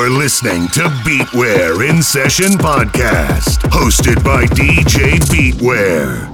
You are listening to Beatware in Session Podcast, hosted by DJ Beatware.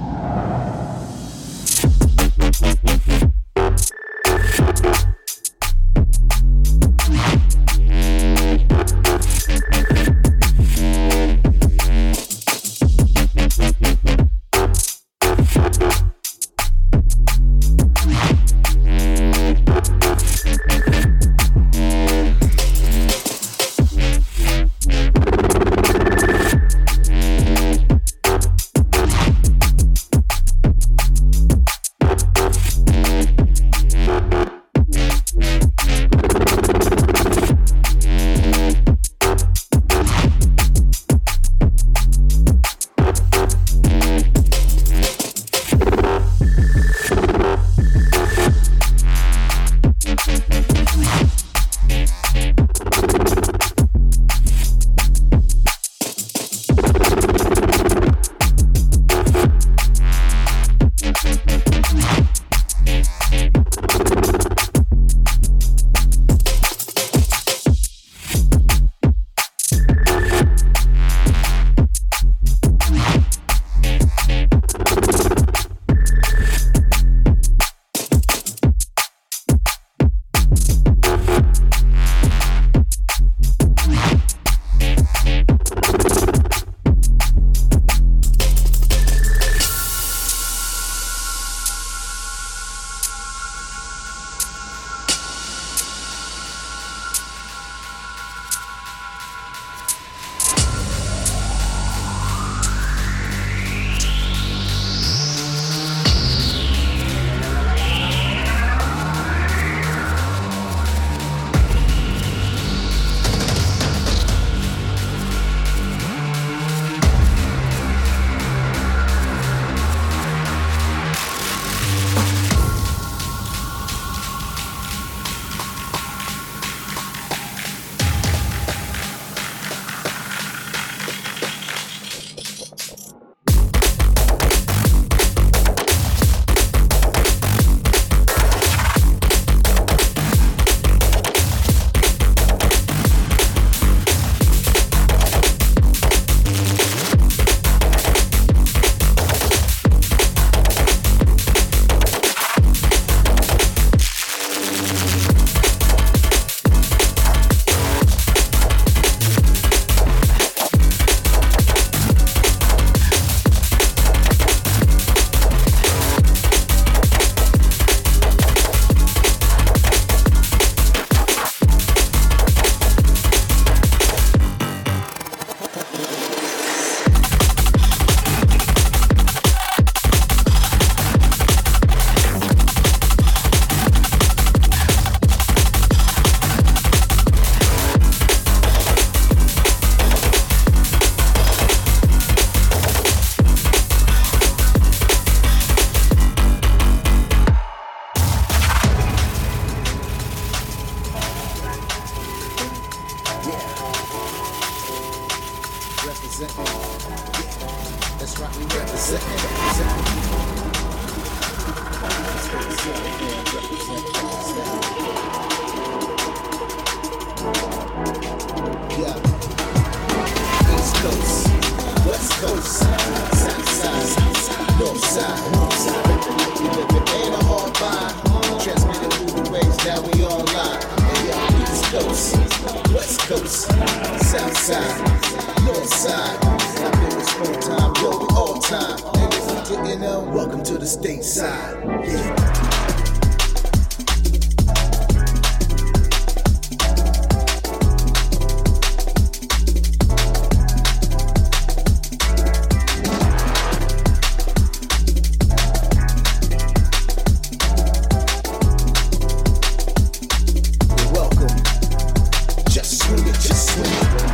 just swing it, just swing it.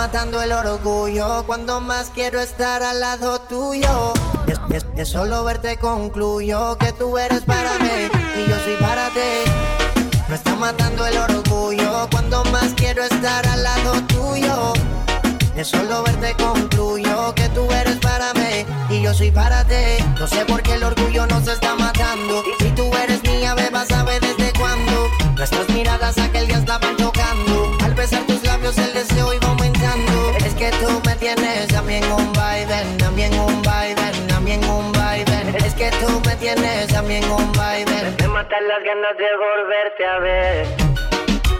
Matando el orgullo cuando más quiero estar al lado tuyo. De solo verte concluyo que tú eres para mí y yo soy para ti. Me está matando el orgullo cuando más quiero estar al lado tuyo. De solo verte concluyo que tú eres para mí y yo soy para ti. No sé por qué el orgullo nos está matando. Si tú eres mía, beba, sabe desde cuándo. Nuestras miradas aquel día estaban tienes en un mí en un mí en un vaivén. Es que tú me tienes en un vaivén. Me matan las ganas de volverte a ver.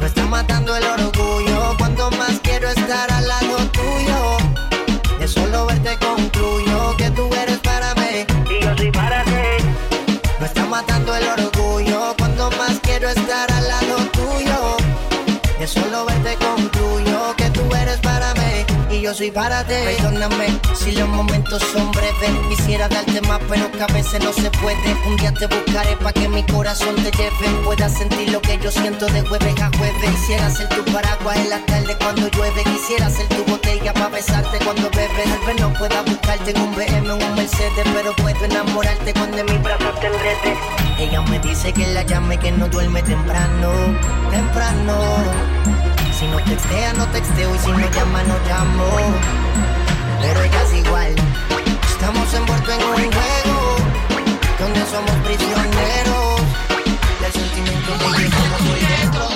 Me está matando el orgullo cuanto más quiero estar al lado tuyo. De solo verte concluyo que tú eres para mí y yo soy para ti. Me está matando el orgullo cuando más quiero estar al lado tuyo. De solo verte concluyo yo soy para ti. Perdóname si los momentos son breves. Quisiera darte más, pero que a veces no se puede. Un día te buscaré para que mi corazón te lleve. Puedas sentir lo que yo siento de jueves a jueves. Quisiera ser tu paraguas en la tarde cuando llueve. Quisiera ser tu botella para besarte cuando bebes. Tal vez no pueda buscarte en un BM o un Mercedes, pero puedo enamorarte cuando en mis brazos te enrede. Ella me dice que la llame, que no duerme temprano, temprano. Si no textea, no texteo y si no llama, no llamo. Pero ella es igual. Estamos envueltos en un juego donde somos prisioneros del sentimiento que llevamos por dentro.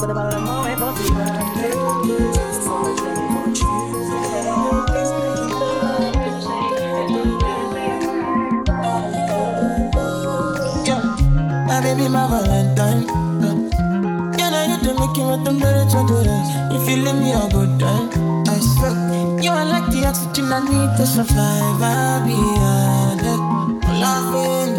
for the bottle, I'm for fever. Baby, my Valentine. Uh, yeah, now you do make me want to marriage to this. If you leave me I'll go time, I swear. You are like the oxygen I need to survive. I'll be honest. Loving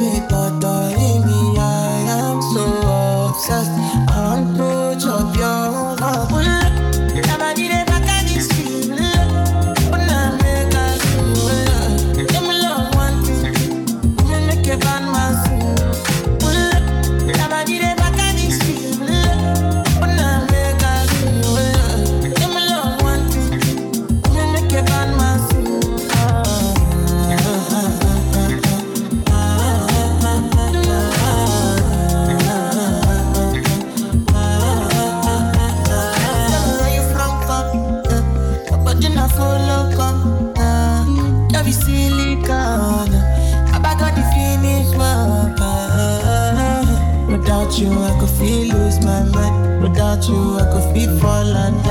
you, I could feed fall and.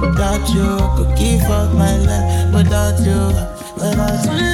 Without you, I could give up my life. Without you, without you.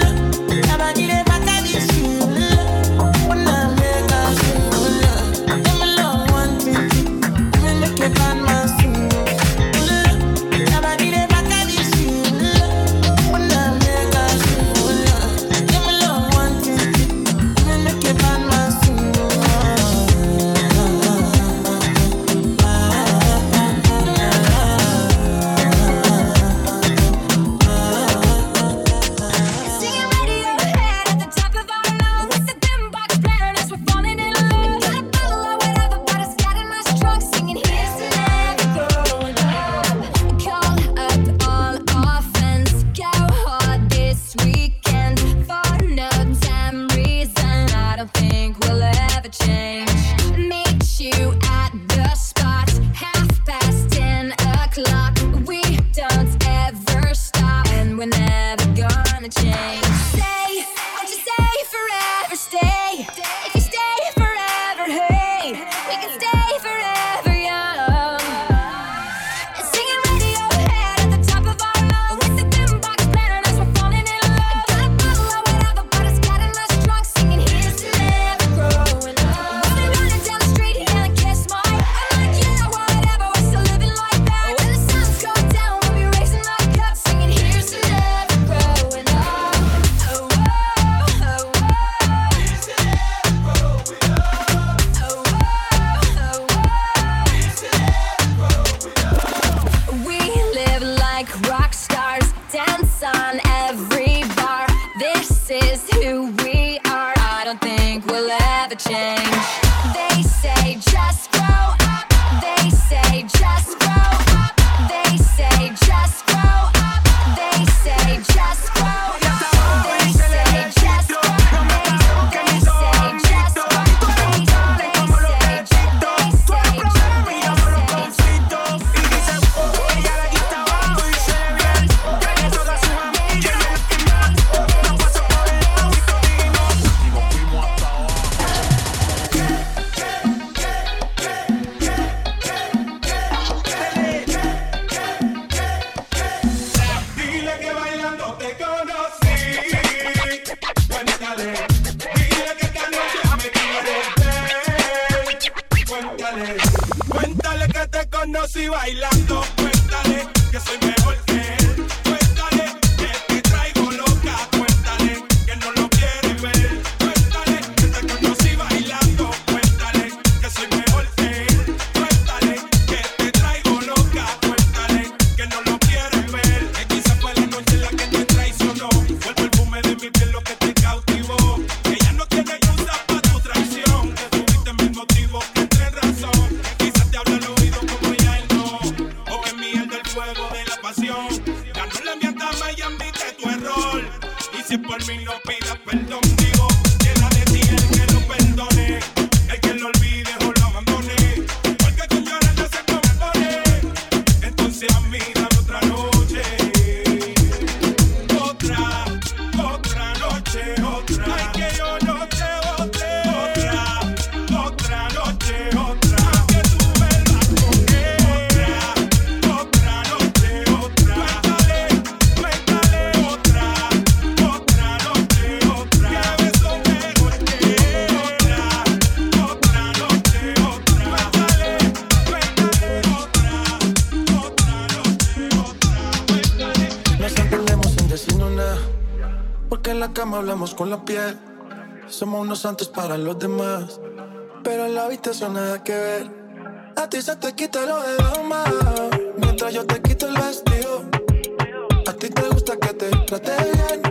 hablamos con la piel. Somos unos santos para los demás. Pero en la habitación nada que ver. A ti se te quita lo de dama. Mientras yo te quito el vestido. A ti te gusta que te trate bien.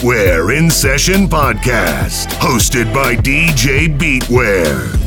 Beatware in Session Podcast, hosted by DJ Beatware.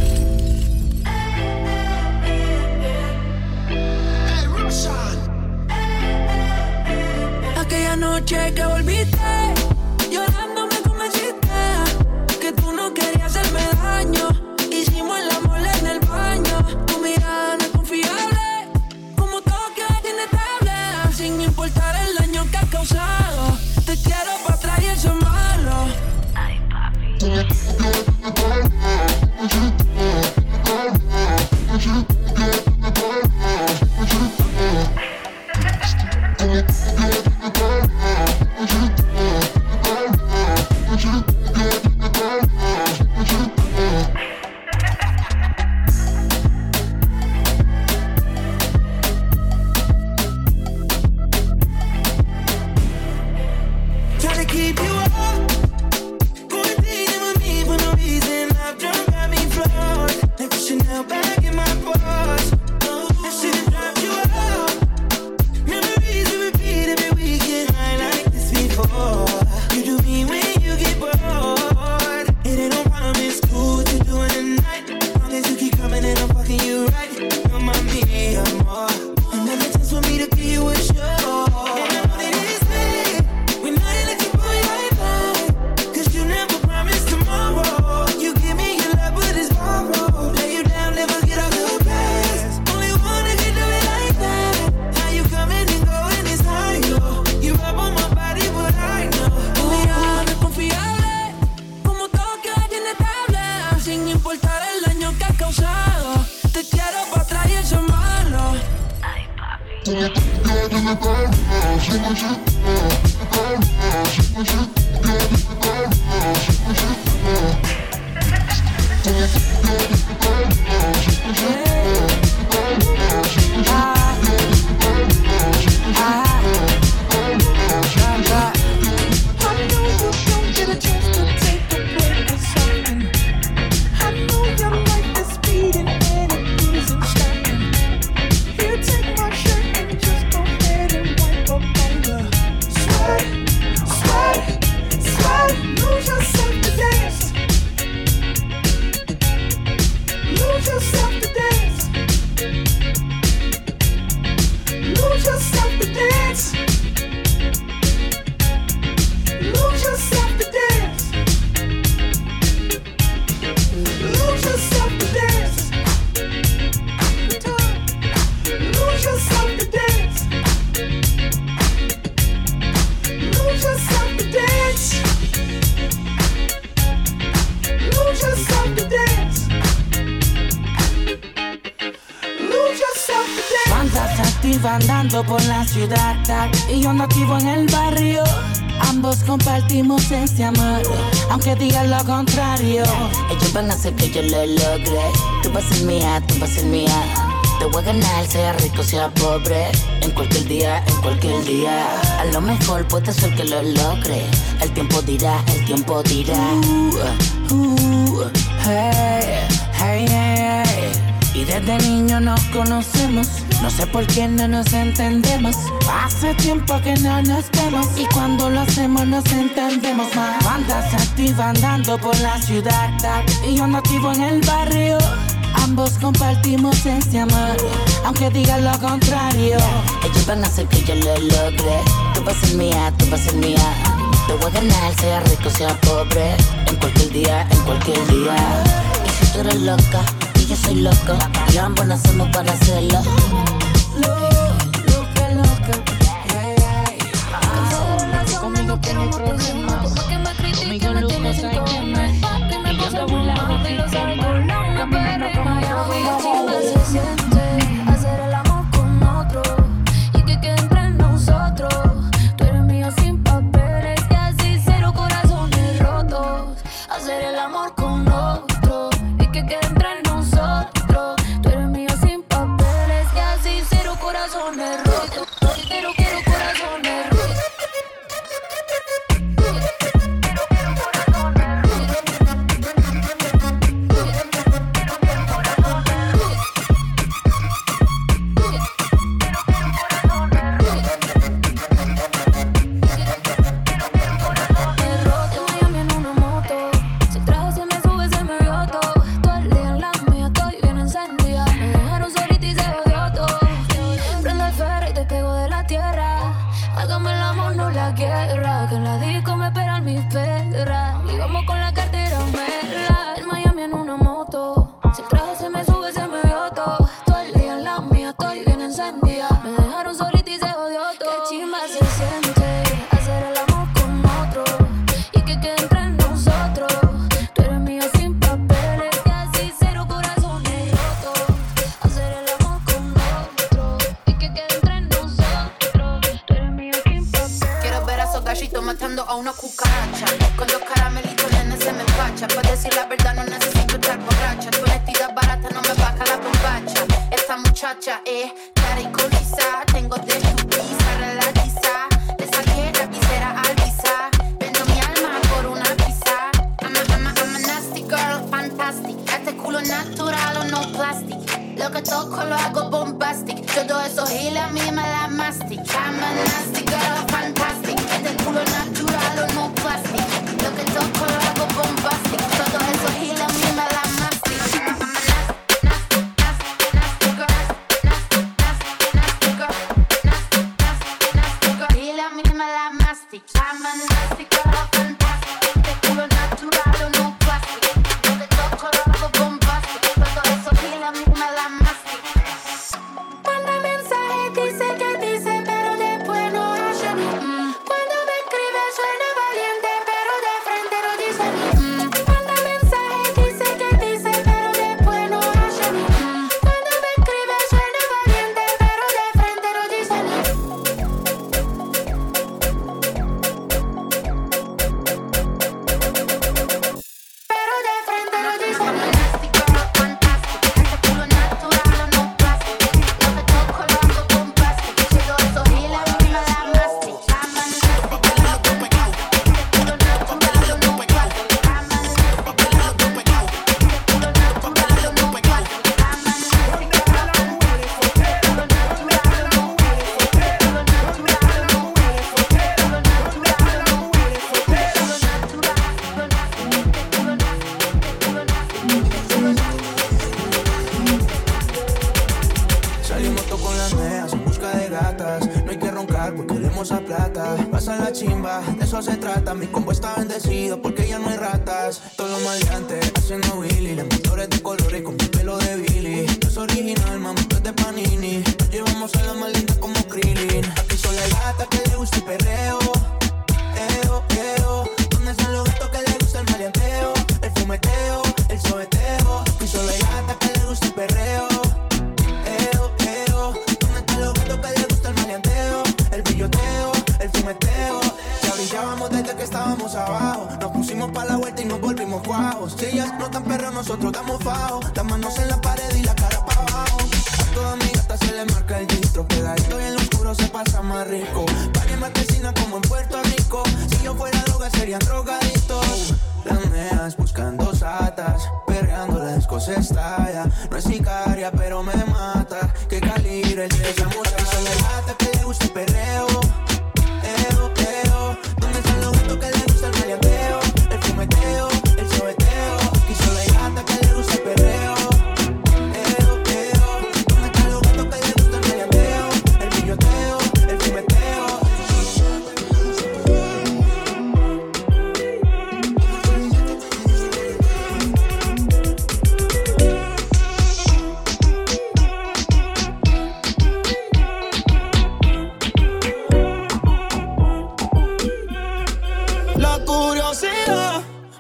que yo lo logre. Tú vas a ser mía, tú vas a ser mía. Te voy a ganar, sea rico, sea pobre. En cualquier día, en cualquier día. A lo mejor puede ser que lo logre. El tiempo dirá, el tiempo dirá. Y desde niño nos conocemos. No sé por qué no nos entendemos Hace tiempo que no nos vemos y cuando lo hacemos nos entendemos más. Bandas se andando por la ciudad y yo nativo en el barrio. Ambos compartimos ese amor, aunque digan lo contrario. Ellos van a hacer que yo lo logre. Tú vas a ser mía, tú vas a ser mía. Te voy a ganar, sea rico, sea pobre. En cualquier día, en cualquier día. Y si tú eres loca y yo soy loco, y ambos nacemos para hacerlo.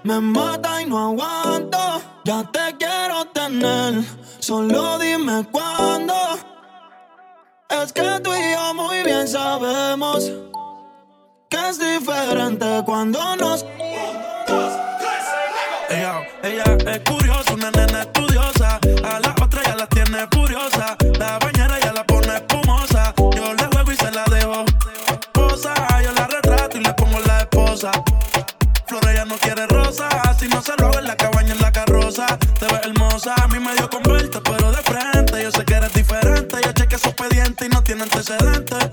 Me mata y no aguanto. Ya te quiero tener. Solo dime cuándo. Es que tú y yo muy bien sabemos que es diferente cuando nos. uno, dos, tres. Ella, ella es curiosa, una nena estudiosa. A la otra ya la tiene furiosa tiene antecedentes.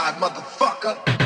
side, motherfucker.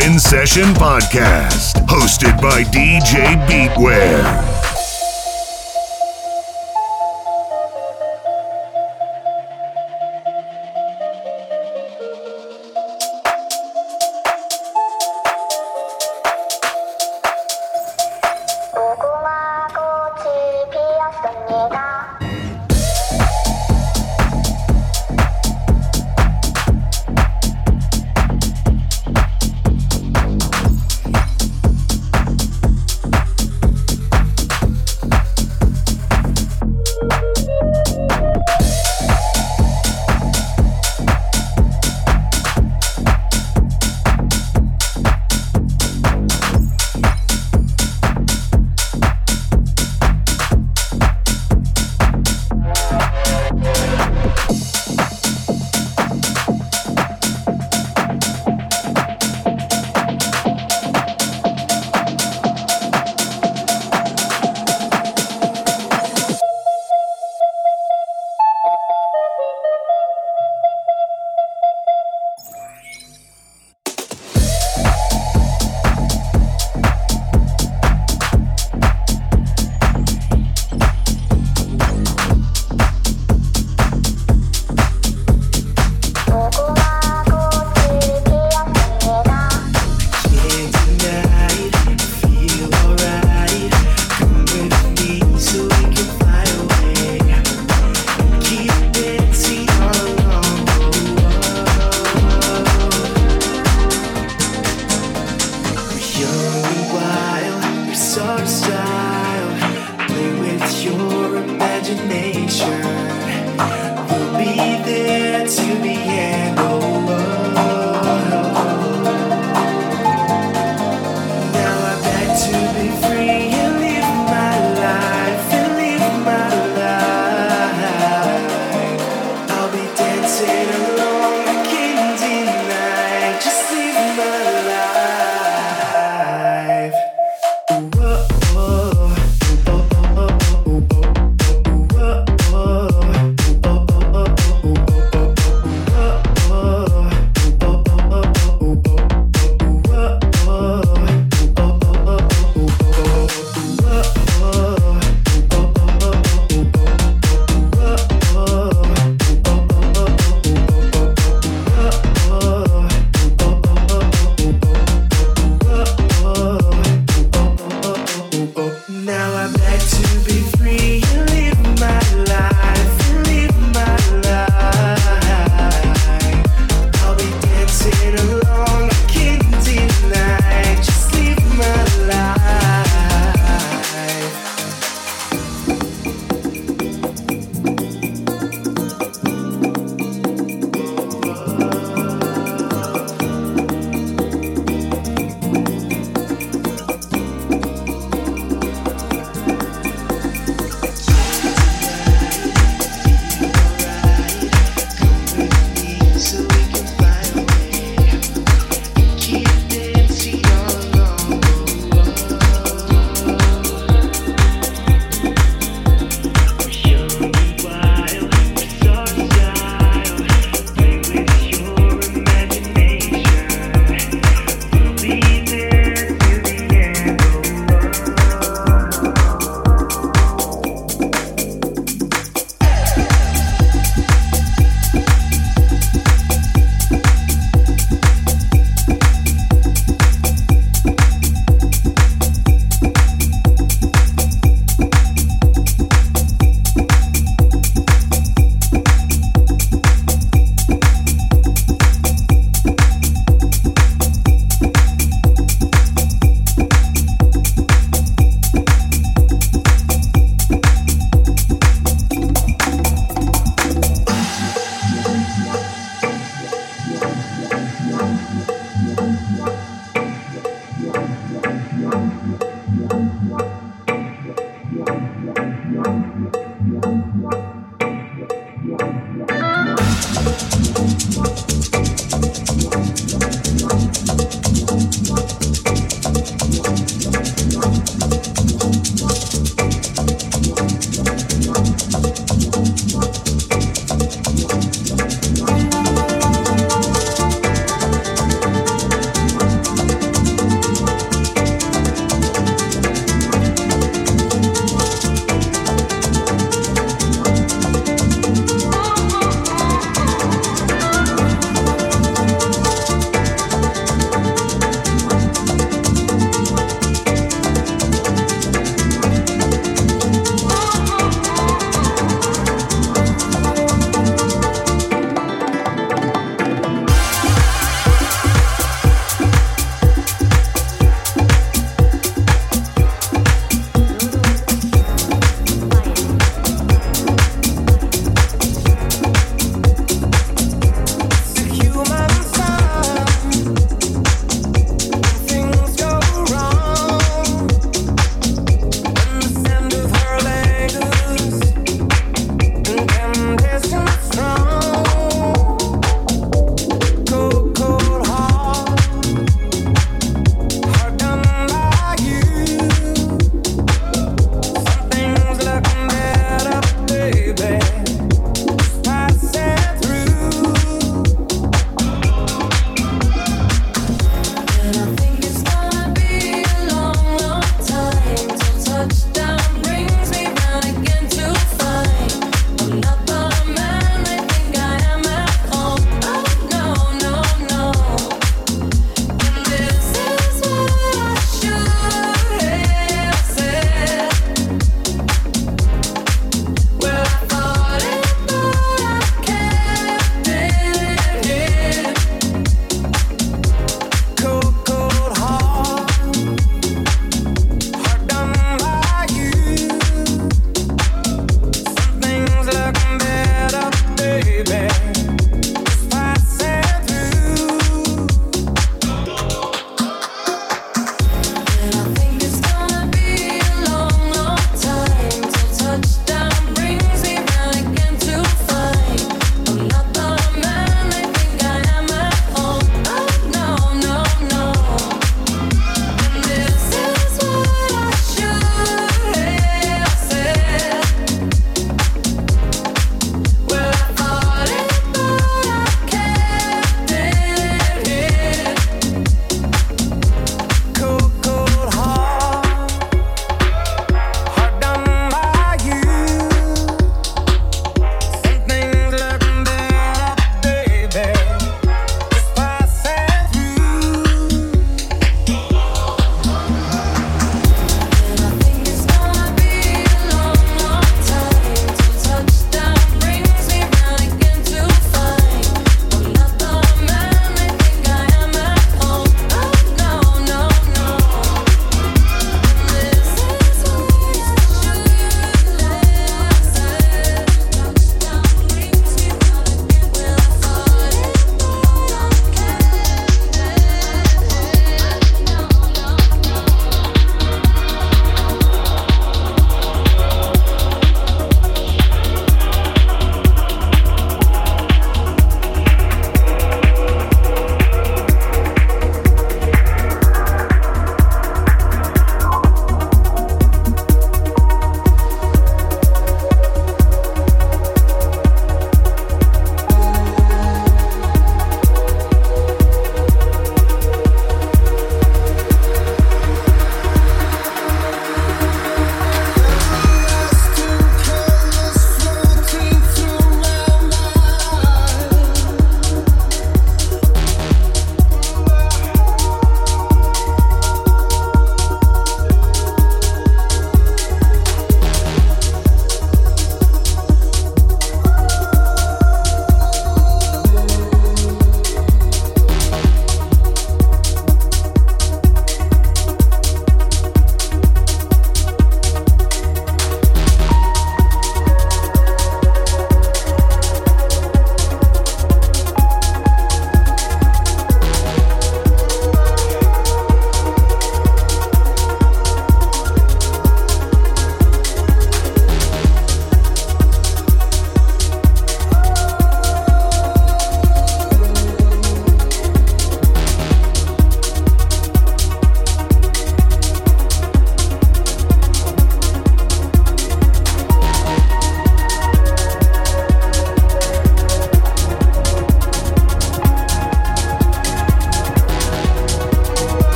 In Session Podcast, hosted by DJ Beatware.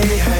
Hey, hey.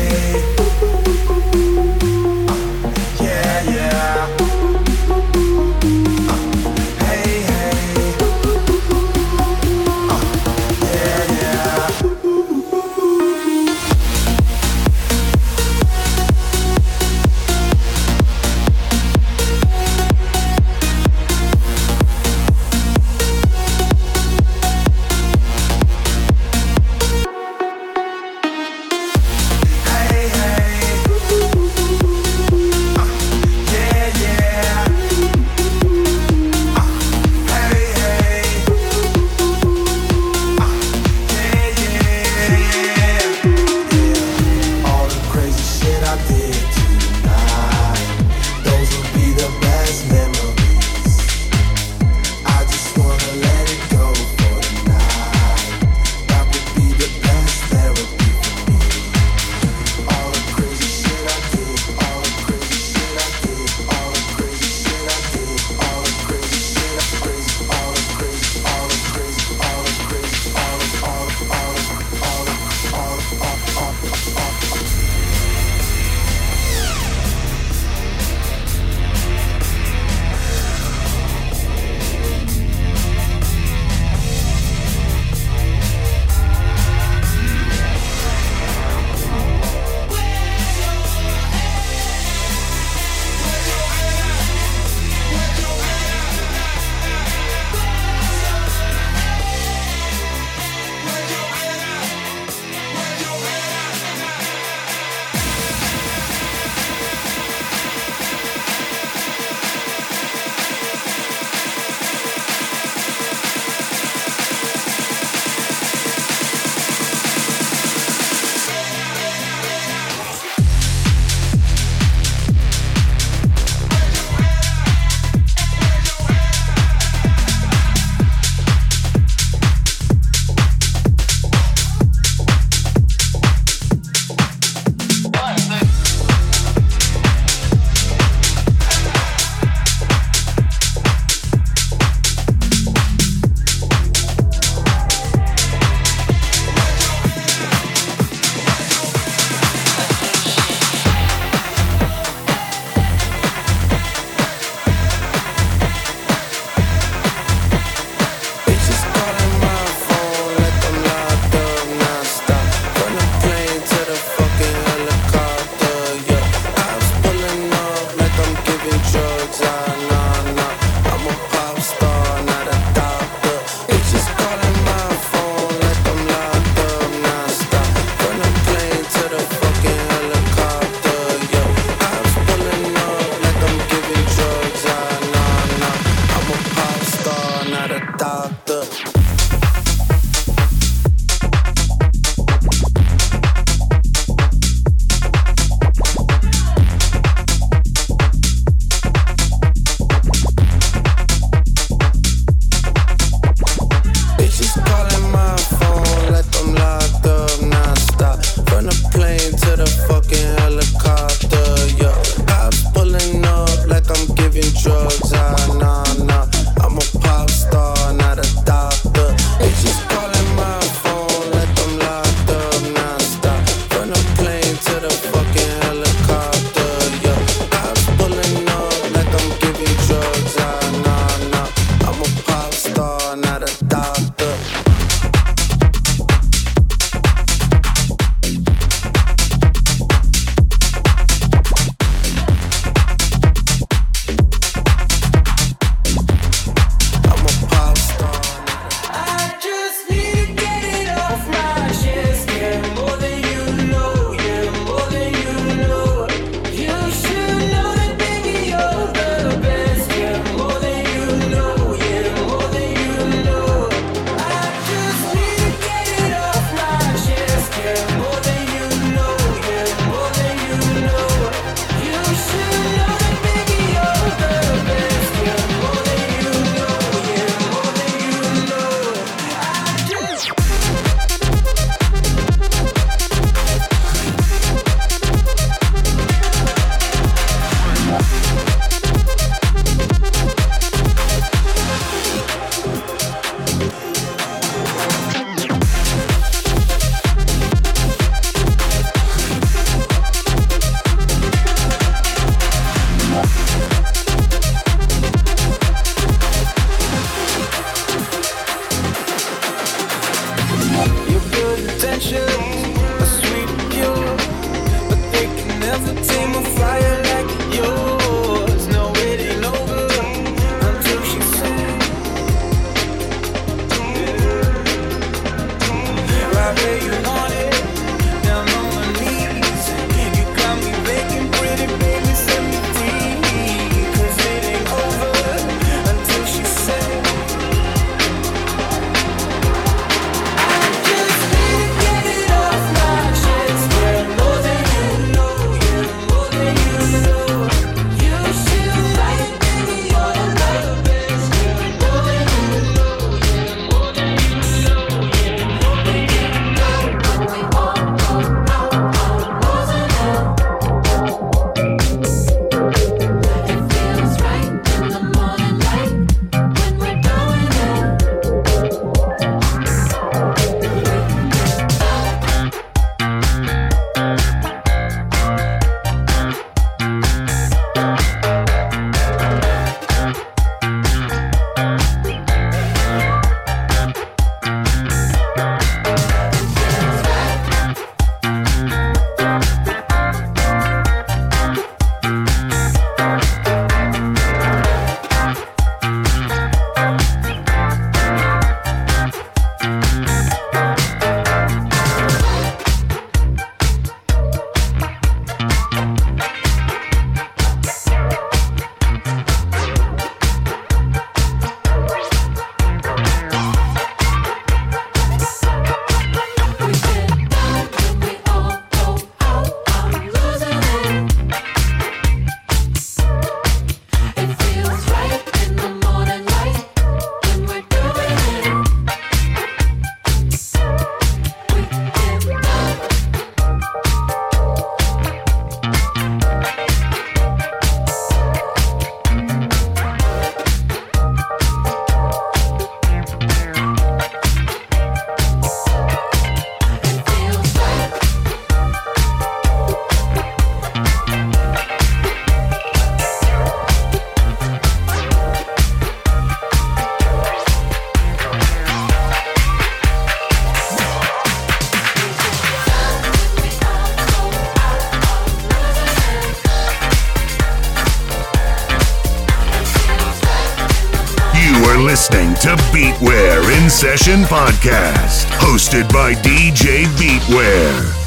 To Beatware in Session Podcast, hosted by DJ Beatware.